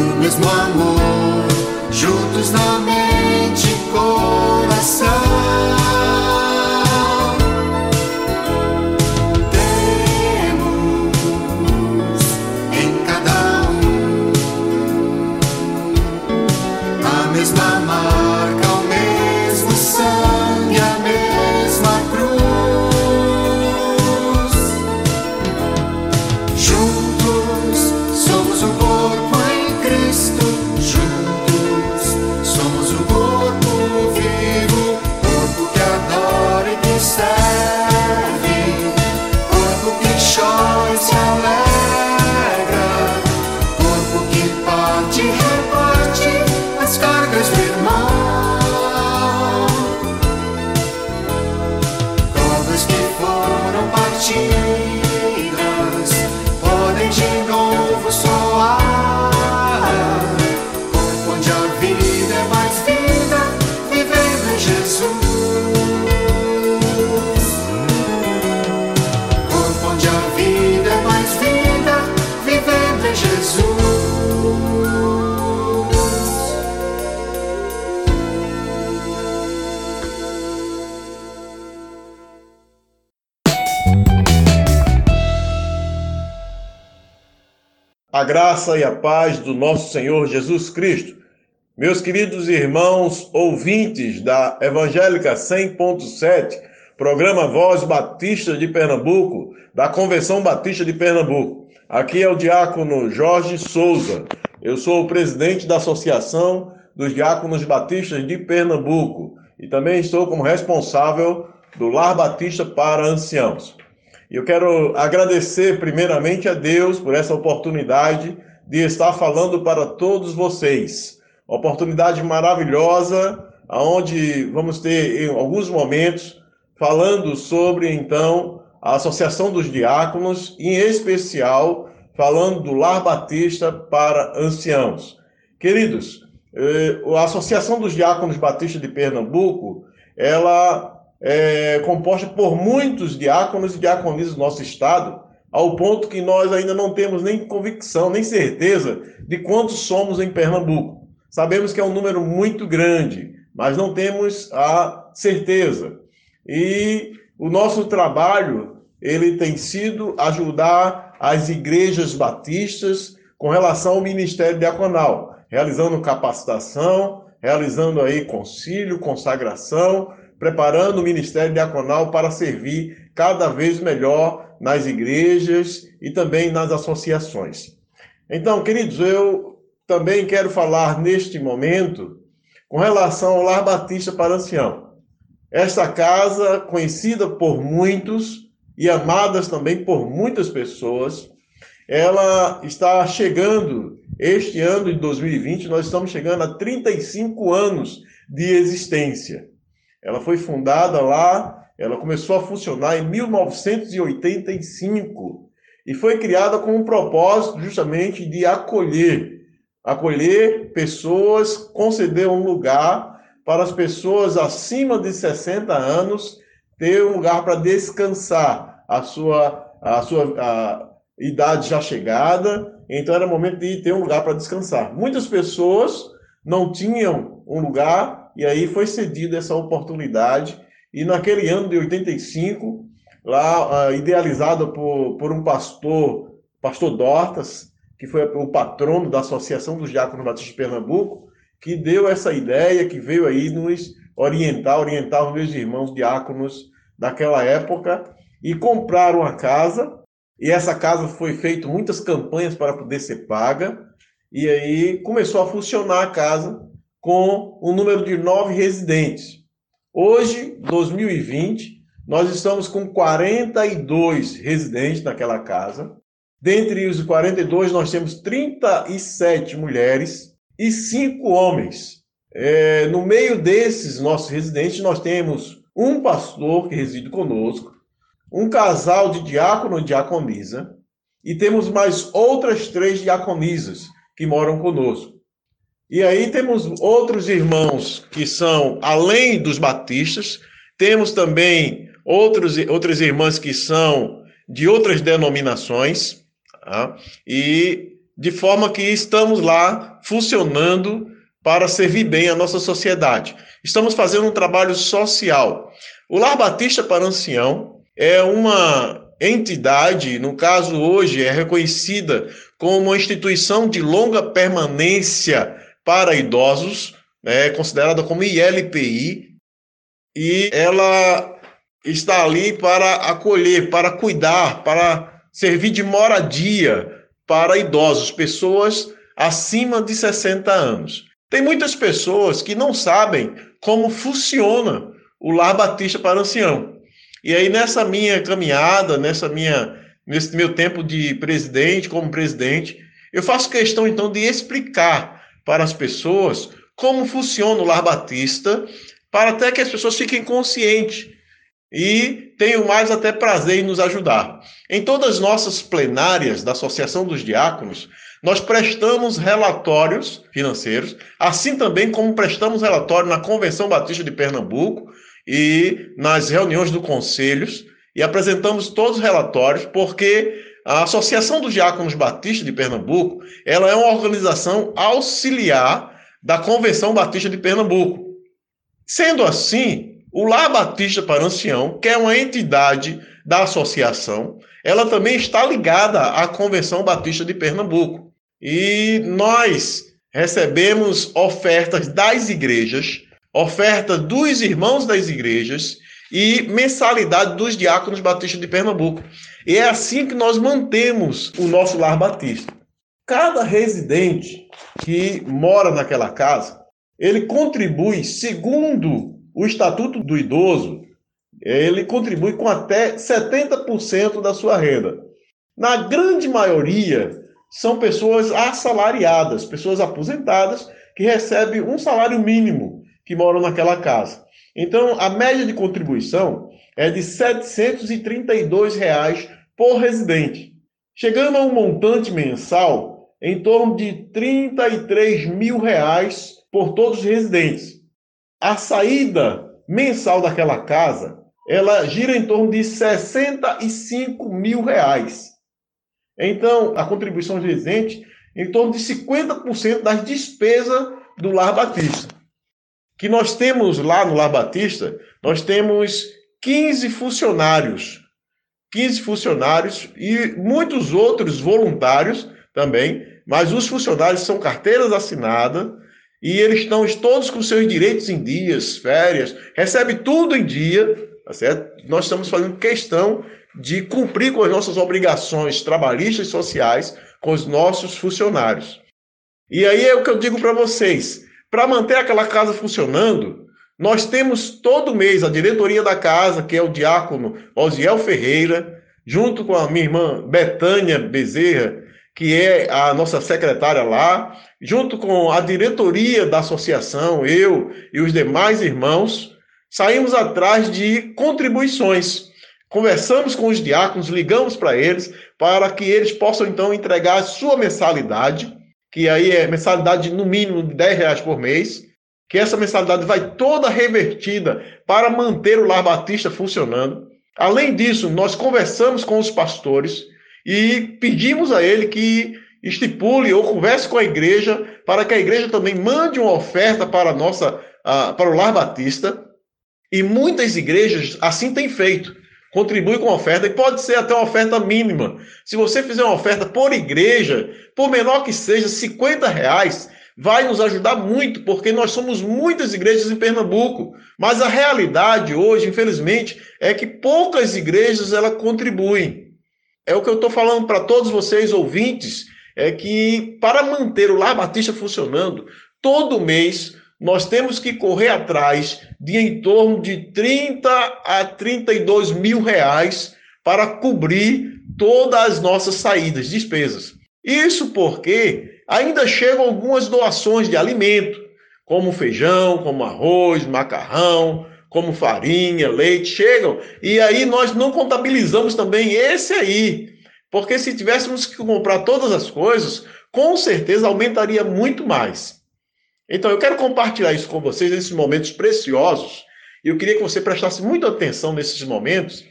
No mesmo amor, juntos na mente e coração. Graça e a paz do nosso Senhor Jesus Cristo. Meus queridos irmãos ouvintes da Evangélica 100.7, programa Voz Batista de Pernambuco, da Convenção Batista de Pernambuco. Aqui é o diácono Jorge Souza. Eu sou o presidente da Associação dos Diáconos Batistas de Pernambuco e também estou como responsável do Lar Batista para Anciãos. Eu quero agradecer primeiramente a Deus por essa oportunidade de estar falando para todos vocês. Oportunidade maravilhosa, aonde vamos ter em alguns momentos falando sobre então a Associação dos Diáconos, em especial falando do Lar Batista para Anciãos. Queridos, eh, a Associação dos Diáconos Batistas de Pernambuco, ela é composta por muitos diáconos e diaconisas do nosso estado, ao ponto que nós ainda não temos nem convicção, nem certeza de quantos somos em Pernambuco. Sabemos que é um número muito grande, mas não temos a certeza. E o nosso trabalho, ele tem sido ajudar as igrejas batistas com relação ao ministério diaconal, realizando capacitação, realizando aí concílio, consagração, preparando o ministério diaconal para servir cada vez melhor nas igrejas e também nas associações. Então, queridos, eu também quero falar neste momento com relação ao Lar Batista para Ancião. Esta casa, conhecida por muitos e amadas também por muitas pessoas, ela está chegando, este ano de 2020, nós estamos chegando a 35 anos de existência. Ela foi fundada lá, ela começou a funcionar em 1985 e foi criada com o propósito justamente de acolher, acolher pessoas, conceder um lugar para as pessoas acima de 60 anos ter um lugar para descansar a sua a sua a idade já chegada, então era momento de ter um lugar para descansar. Muitas pessoas não tinham um lugar e aí foi cedida essa oportunidade. E naquele ano de 85, lá uh, idealizada por, por um pastor, pastor Dortas, que foi o patrono da Associação dos Diáconos Batistas de Pernambuco, que deu essa ideia, que veio aí nos orientar, orientar os meus irmãos diáconos daquela época, e compraram a casa, e essa casa foi feito muitas campanhas para poder ser paga, e aí começou a funcionar a casa, com um número de nove residentes. Hoje, 2020, nós estamos com 42 residentes naquela casa. Dentre os 42, nós temos 37 mulheres e 5 homens. É, no meio desses nossos residentes, nós temos um pastor que reside conosco, um casal de diácono e diaconisa, e temos mais outras três diaconisas que moram conosco. E aí temos outros irmãos que são além dos batistas, temos também outros, outras irmãs que são de outras denominações, tá? e de forma que estamos lá funcionando para servir bem a nossa sociedade. Estamos fazendo um trabalho social. O Lar Batista para Ancião é uma entidade, no caso hoje, é reconhecida como uma instituição de longa permanência para idosos, né, considerada como ILPI, e ela está ali para acolher, para cuidar, para servir de moradia para idosos, pessoas acima de 60 anos. Tem muitas pessoas que não sabem como funciona o Lar Batista para Ancião. E aí, nessa minha caminhada, nessa minha, nesse meu tempo de presidente, como presidente, eu faço questão então de explicar para as pessoas como funciona o Lar Batista, para até que as pessoas fiquem conscientes e tenham mais até prazer em nos ajudar. Em todas as nossas plenárias da Associação dos Diáconos, nós prestamos relatórios financeiros, assim também como prestamos relatório na Convenção Batista de Pernambuco e nas reuniões do conselhos, e apresentamos todos os relatórios, porque a Associação dos Diáconos Batistas de Pernambuco, ela é uma organização auxiliar da Convenção Batista de Pernambuco. Sendo assim, o Lar Batista para Ancião, que é uma entidade da associação, ela também está ligada à Convenção Batista de Pernambuco. E nós recebemos ofertas das igrejas, oferta dos irmãos das igrejas e mensalidade dos diáconos batistas de Pernambuco. E é assim que nós mantemos o nosso lar batista. Cada residente que mora naquela casa, ele contribui, segundo o Estatuto do Idoso, ele contribui com até 70% da sua renda. Na grande maioria, são pessoas assalariadas, pessoas aposentadas que recebem um salário mínimo que moram naquela casa. Então, a média de contribuição é de 732 reais por residente. chegando a um montante mensal em torno de 33 mil reais por todos os residentes. A saída mensal daquela casa, ela gira em torno de 65 mil reais. Então, a contribuição dos residentes, em torno de 50% das despesas do Lar Batista. Que nós temos lá no Lar Batista, nós temos 15 funcionários 15 funcionários e muitos outros voluntários também, mas os funcionários são carteiras assinadas e eles estão todos com seus direitos em dias, férias, recebe tudo em dia, tá certo? Nós estamos fazendo questão de cumprir com as nossas obrigações trabalhistas e sociais com os nossos funcionários. E aí é o que eu digo para vocês, para manter aquela casa funcionando, nós temos todo mês a diretoria da casa, que é o diácono Osiel Ferreira, junto com a minha irmã Betânia Bezerra, que é a nossa secretária lá, junto com a diretoria da associação, eu e os demais irmãos, saímos atrás de contribuições. Conversamos com os diáconos, ligamos para eles, para que eles possam então entregar a sua mensalidade, que aí é mensalidade no mínimo de 10 reais por mês, que essa mensalidade vai toda revertida para manter o Lar Batista funcionando. Além disso, nós conversamos com os pastores e pedimos a ele que estipule ou converse com a igreja para que a igreja também mande uma oferta para nossa uh, para o Lar Batista. E muitas igrejas assim têm feito. Contribui com oferta e pode ser até uma oferta mínima. Se você fizer uma oferta por igreja, por menor que seja, 50 reais, vai nos ajudar muito, porque nós somos muitas igrejas em Pernambuco, mas a realidade hoje, infelizmente, é que poucas igrejas ela contribuem. É o que eu estou falando para todos vocês ouvintes, é que para manter o Lar Batista funcionando, todo mês nós temos que correr atrás de em torno de 30 a 32 mil reais para cobrir todas as nossas saídas, despesas. Isso porque ainda chegam algumas doações de alimento, como feijão, como arroz, macarrão, como farinha, leite, chegam. E aí nós não contabilizamos também esse aí. Porque se tivéssemos que comprar todas as coisas, com certeza aumentaria muito mais. Então eu quero compartilhar isso com vocês nesses momentos preciosos. E eu queria que você prestasse muita atenção nesses momentos,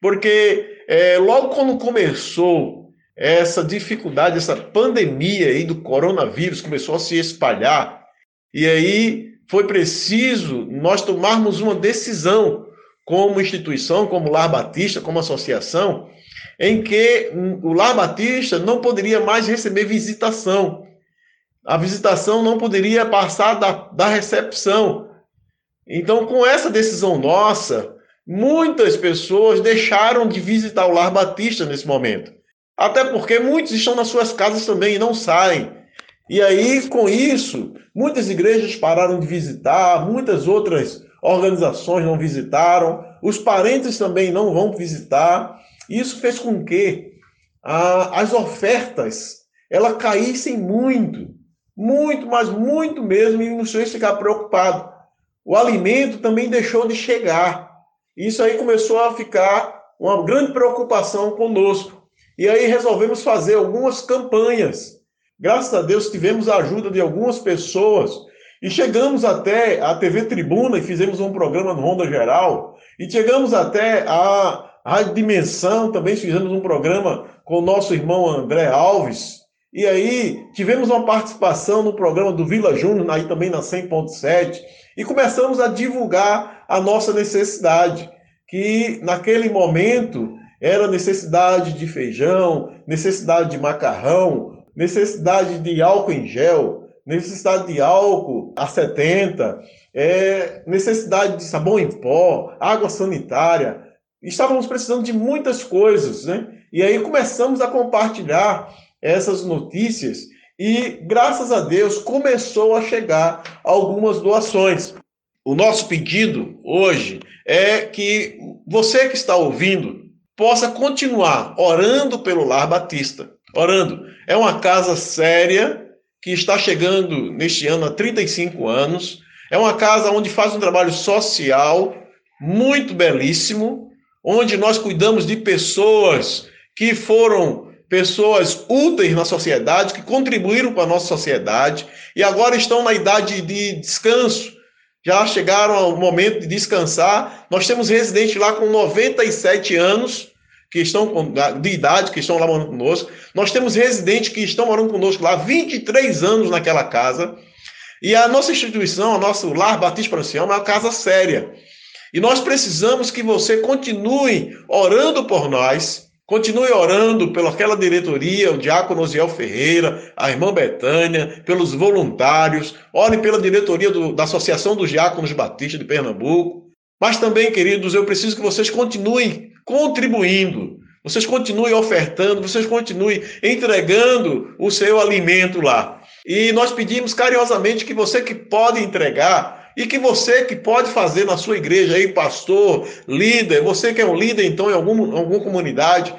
porque é, logo quando começou essa dificuldade, essa pandemia aí do coronavírus começou a se espalhar. E aí foi preciso nós tomarmos uma decisão como instituição, como Lar Batista, como associação, em que o Lar Batista não poderia mais receber visitação. A visitação não poderia passar da, da recepção. Então, com essa decisão nossa, muitas pessoas deixaram de visitar o Lar Batista nesse momento. Até porque muitos estão nas suas casas também e não saem. E aí, com isso, muitas igrejas pararam de visitar, muitas outras organizações não visitaram, os parentes também não vão visitar. Isso fez com que as ofertas ela caíssem muito, muito, mas muito mesmo, e nos fez ficar preocupado. O alimento também deixou de chegar. Isso aí começou a ficar uma grande preocupação conosco. E aí resolvemos fazer algumas campanhas. Graças a Deus tivemos a ajuda de algumas pessoas e chegamos até a TV Tribuna e fizemos um programa no Ronda Geral. E chegamos até a Rádio Dimensão, também fizemos um programa com o nosso irmão André Alves. E aí tivemos uma participação no programa do Vila Júnior, aí também na 100.7, e começamos a divulgar a nossa necessidade, que naquele momento era necessidade de feijão, necessidade de macarrão, necessidade de álcool em gel, necessidade de álcool a 70, é, necessidade de sabão em pó, água sanitária. Estávamos precisando de muitas coisas, né? E aí começamos a compartilhar essas notícias e, graças a Deus, começou a chegar algumas doações. O nosso pedido hoje é que você que está ouvindo possa continuar orando pelo Lar Batista. Orando. É uma casa séria que está chegando neste ano a 35 anos. É uma casa onde faz um trabalho social muito belíssimo, onde nós cuidamos de pessoas que foram pessoas úteis na sociedade, que contribuíram com a nossa sociedade e agora estão na idade de descanso. Já chegaram ao momento de descansar. Nós temos residentes lá com 97 anos, que estão de idade, que estão lá morando conosco. Nós temos residentes que estão morando conosco lá 23 anos naquela casa. E a nossa instituição, o nosso Lar Batista para Ancião, é uma casa séria. E nós precisamos que você continue orando por nós, Continue orando pelaquela diretoria, o diácono Osiel Ferreira, a irmã Betânia, pelos voluntários. Ore pela diretoria do, da Associação dos Diáconos Batistas de Pernambuco. Mas também, queridos, eu preciso que vocês continuem contribuindo. Vocês continuem ofertando, vocês continuem entregando o seu alimento lá. E nós pedimos carinhosamente que você que pode entregar e que você que pode fazer na sua igreja aí, pastor, líder, você que é um líder então em algum, alguma comunidade,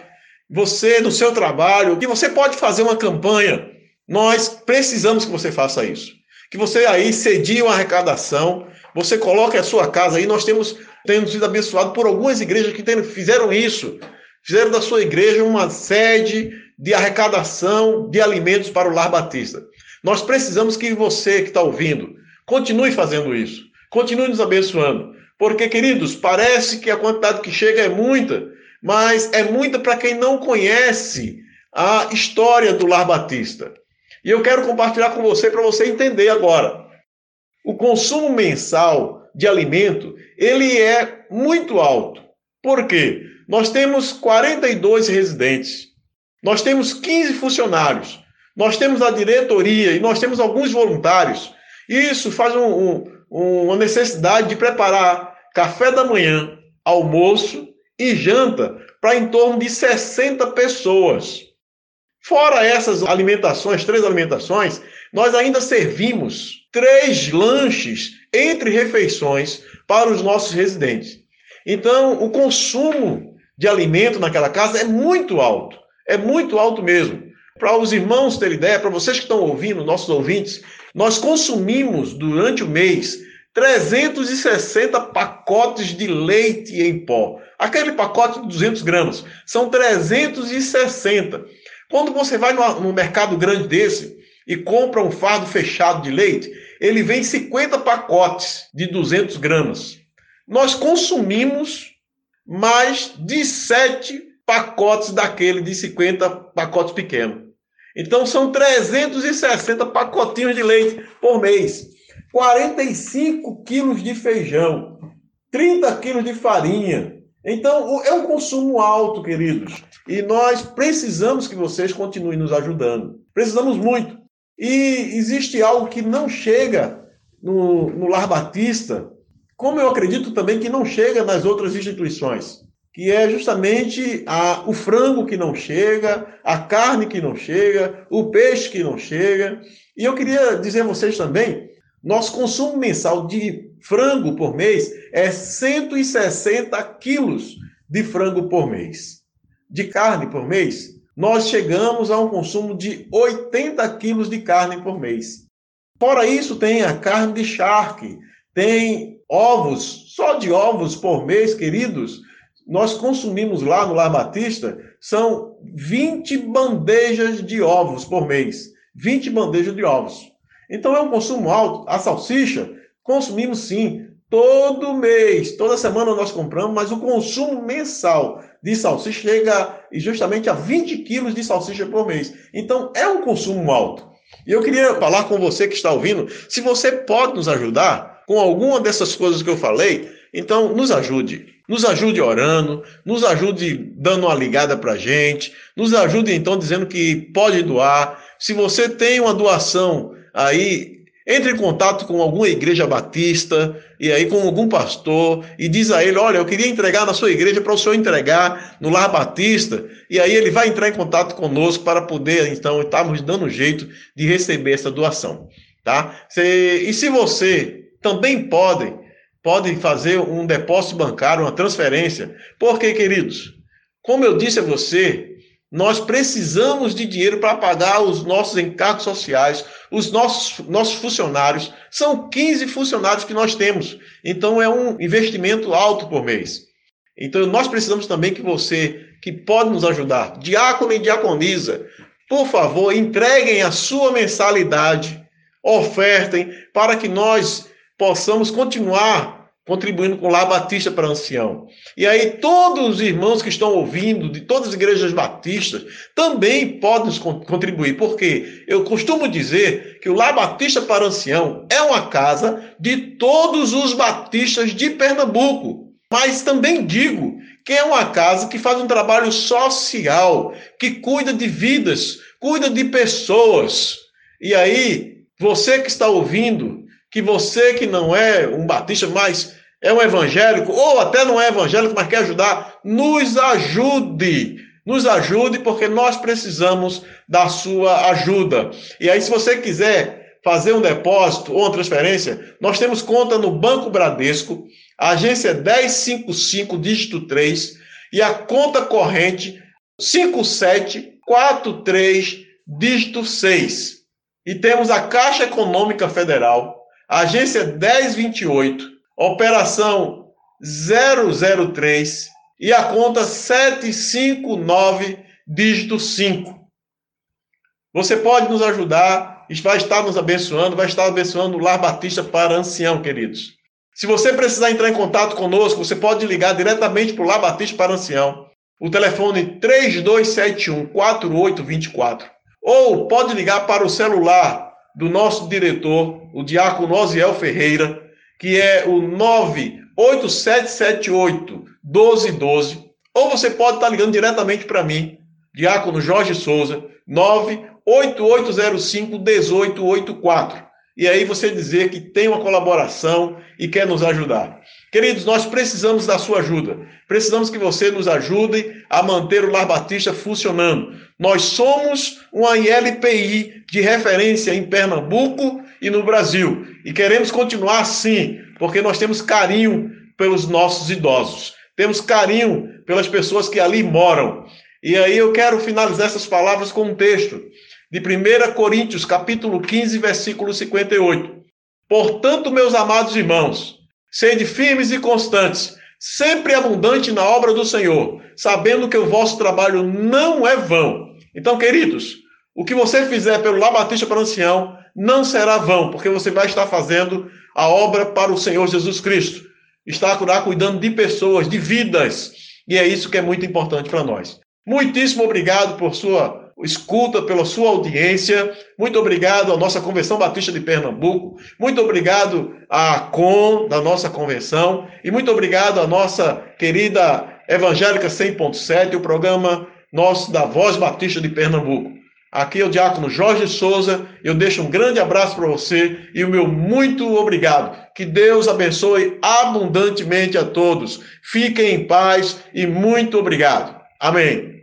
você no seu trabalho, que você pode fazer uma campanha. Nós precisamos que você faça isso. Que você aí cedie uma arrecadação, você coloque a sua casa aí. Nós temos, temos sido abençoados por algumas igrejas que tem, fizeram isso. Fizeram da sua igreja uma sede de arrecadação de alimentos para o Lar Batista. Nós precisamos que você que está ouvindo, Continue fazendo isso. Continue nos abençoando. Porque, queridos, parece que a quantidade que chega é muita, mas é muita para quem não conhece a história do Lar Batista. E eu quero compartilhar com você para você entender agora. O consumo mensal de alimento, ele é muito alto. Por quê? Nós temos 42 residentes. Nós temos 15 funcionários. Nós temos a diretoria e nós temos alguns voluntários. Isso faz um, um, uma necessidade de preparar café da manhã, almoço e janta para em torno de 60 pessoas. Fora essas alimentações, três alimentações, nós ainda servimos três lanches entre refeições para os nossos residentes. Então, o consumo de alimento naquela casa é muito alto, é muito alto mesmo. Para os irmãos terem ideia, para vocês que estão ouvindo, nossos ouvintes, nós consumimos durante o mês 360 pacotes de leite em pó. Aquele pacote de 200 gramas são 360. Quando você vai no, mercado grande desse e compra um fardo fechado de leite, ele vem 50 pacotes de 200 gramas. Nós consumimos mais de 7 pacotes daquele de 50 pacotes pequenos. Então são 360 pacotinhos de leite por mês, 45 quilos de feijão, 30 quilos de farinha. Então é um consumo alto, queridos. E nós precisamos que vocês continuem nos ajudando. Precisamos muito. E existe algo que não chega no, no Lar Batista, como eu acredito também que não chega nas outras instituições que é justamente a, o frango que não chega, a carne que não chega, o peixe que não chega. E eu queria dizer a vocês também, nosso consumo mensal de frango por mês é 160 quilos de frango por mês. De carne por mês, nós chegamos a um consumo de 80 quilos de carne por mês. Fora isso, tem a carne de charque, tem ovos, só de ovos por mês, queridos, nós consumimos lá no Lar Batista são 20 bandejas de ovos por mês. 20 bandejas de ovos. Então é um consumo alto. A salsicha, consumimos sim, todo mês, toda semana nós compramos, mas o consumo mensal de salsicha chega justamente a 20 quilos de salsicha por mês. Então é um consumo alto. E eu queria falar com você que está ouvindo, se você pode nos ajudar com alguma dessas coisas que eu falei, então nos ajude. Nos ajude orando, nos ajude dando uma ligada para a gente, nos ajude então dizendo que pode doar. Se você tem uma doação aí, entre em contato com alguma igreja batista e aí com algum pastor e diz a ele: Olha, eu queria entregar na sua igreja para o senhor entregar no Lar Batista. E aí ele vai entrar em contato conosco para poder então estarmos dando jeito de receber essa doação. Tá? e se você também pode podem fazer um depósito bancário, uma transferência. Porque, queridos, como eu disse a você, nós precisamos de dinheiro para pagar os nossos encargos sociais, os nossos, nossos funcionários. São 15 funcionários que nós temos. Então, é um investimento alto por mês. Então nós precisamos também que você, que pode nos ajudar, diácono e diaconisa, por favor, entreguem a sua mensalidade, ofertem, para que nós possamos continuar contribuindo com Lar Batista para Ancião. E aí todos os irmãos que estão ouvindo, de todas as igrejas batistas, também podem contribuir, porque eu costumo dizer que o Lar Batista para Ancião é uma casa de todos os batistas de Pernambuco. Mas também digo que é uma casa que faz um trabalho social, que cuida de vidas, cuida de pessoas. E aí, você que está ouvindo, que você que não é um batista, mas é um evangélico, ou até não é evangélico, mas quer ajudar, nos ajude. Nos ajude, porque nós precisamos da sua ajuda. E aí, se você quiser fazer um depósito ou uma transferência, nós temos conta no Banco Bradesco, agência 1055, dígito 3, e a conta corrente 5743, dígito 6. E temos a Caixa Econômica Federal, agência 1028, operação 003 e a conta 759, dígito 5. Você pode nos ajudar, vai estar nos abençoando, vai estar abençoando o Lar Batista para Ancião, queridos. Se você precisar entrar em contato conosco, você pode ligar diretamente para o Lar Batista para Ancião. O telefone 3271 4824. Ou pode ligar para o celular do nosso diretor, o diácono Osiel Ferreira, que é o 98778 1212. Ou você pode estar ligando diretamente para mim, diácono Jorge Souza, 98805 1884. E aí você dizer que tem uma colaboração e quer nos ajudar. Queridos, nós precisamos da sua ajuda. Precisamos que você nos ajude a manter o Lar Batista funcionando. Nós somos uma ILPI de referência em Pernambuco e no Brasil. E queremos continuar assim, porque nós temos carinho pelos nossos idosos. Temos carinho pelas pessoas que ali moram. E aí eu quero finalizar essas palavras com um texto de 1 Coríntios, capítulo 15, versículo 58. Portanto, meus amados irmãos, Sede firmes e constantes, sempre abundante na obra do Senhor, sabendo que o vosso trabalho não é vão. Então, queridos, o que você fizer pelo Lá Batista para o Ancião não será vão, porque você vai estar fazendo a obra para o Senhor Jesus Cristo. Está cuidando de pessoas, de vidas. E é isso que é muito importante para nós. Muitíssimo obrigado por sua escuta, pela sua audiência. Muito obrigado à nossa Convenção Batista de Pernambuco. Muito obrigado à COM da nossa convenção. E muito obrigado à nossa querida Evangélica 100.7, o programa nosso da Voz Batista de Pernambuco. Aqui é o diácono Jorge Souza. Eu deixo um grande abraço para você e o meu muito obrigado. Que Deus abençoe abundantemente a todos. Fiquem em paz e muito obrigado. Amém.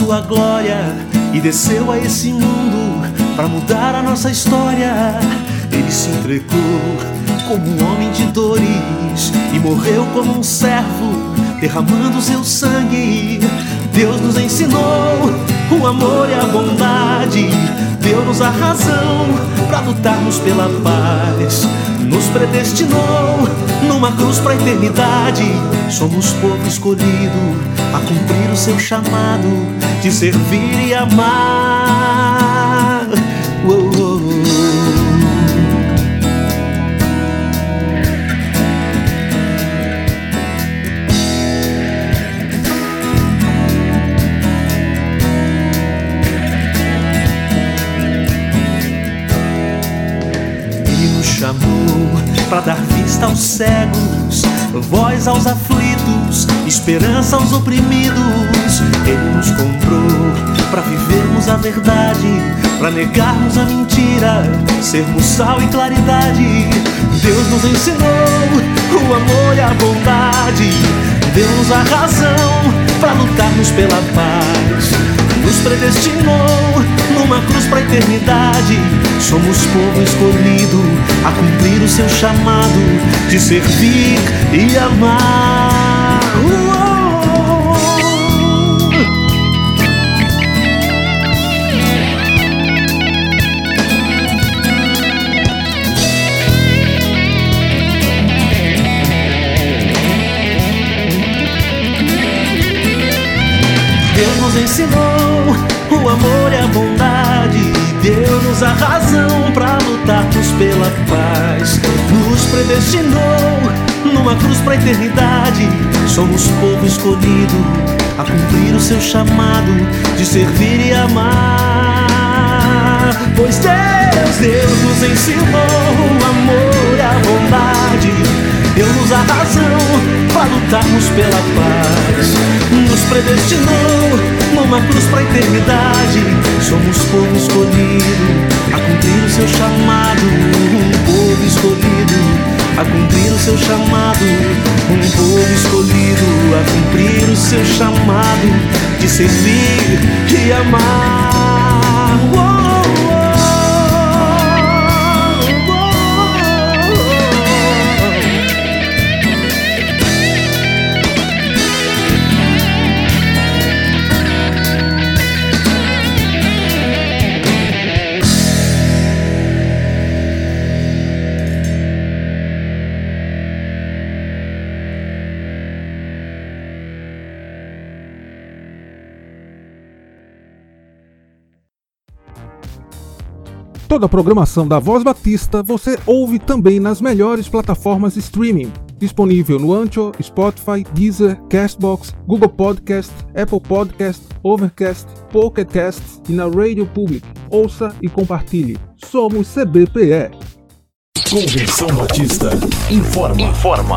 Sua glória e desceu a esse mundo para mudar a nossa história. Ele se entregou como um homem de dores e morreu como um servo, derramando seu sangue. Deus nos ensinou o amor e a bondade, deu-nos a razão para lutarmos pela paz. Nos predestinou numa cruz para a eternidade. Somos povo escolhido a cumprir o seu chamado de servir e amar. Ele nos chamou para dar vista aos cegos, voz aos aflitos, esperança aos oprimidos. Ele nos comprou para vivermos a verdade, para negarmos a mentira, sermos sal e claridade. Deus nos ensinou o amor e a bondade, deu-nos a razão para lutarmos pela paz. Nos predestinou numa cruz pra eternidade. Somos povo escolhido a cumprir o seu chamado de servir e amar. Uou! A razão para lutarmos pela paz. Nos predestinou numa cruz pra eternidade. Somos povo escolhido a cumprir o seu chamado de servir e amar. Pois Deus, Deus nos ensinou o amor e a bondade. Deu-nos a razão para lutarmos pela paz. Nos predestinou numa cruz pra eternidade. Somos povo escolhido a cumprir o seu chamado. Um povo escolhido a cumprir o seu chamado. Um povo escolhido a cumprir o seu chamado de servir e amar. Uou! Toda a programação da Voz Batista você ouve também nas melhores plataformas streaming. Disponível no Ancho, Spotify, Deezer, Castbox, Google Podcast, Apple Podcast, Overcast, Pocket Cast e na Radio Public. Ouça e compartilhe. Somos CBPE. Convenção Batista informa. Informa.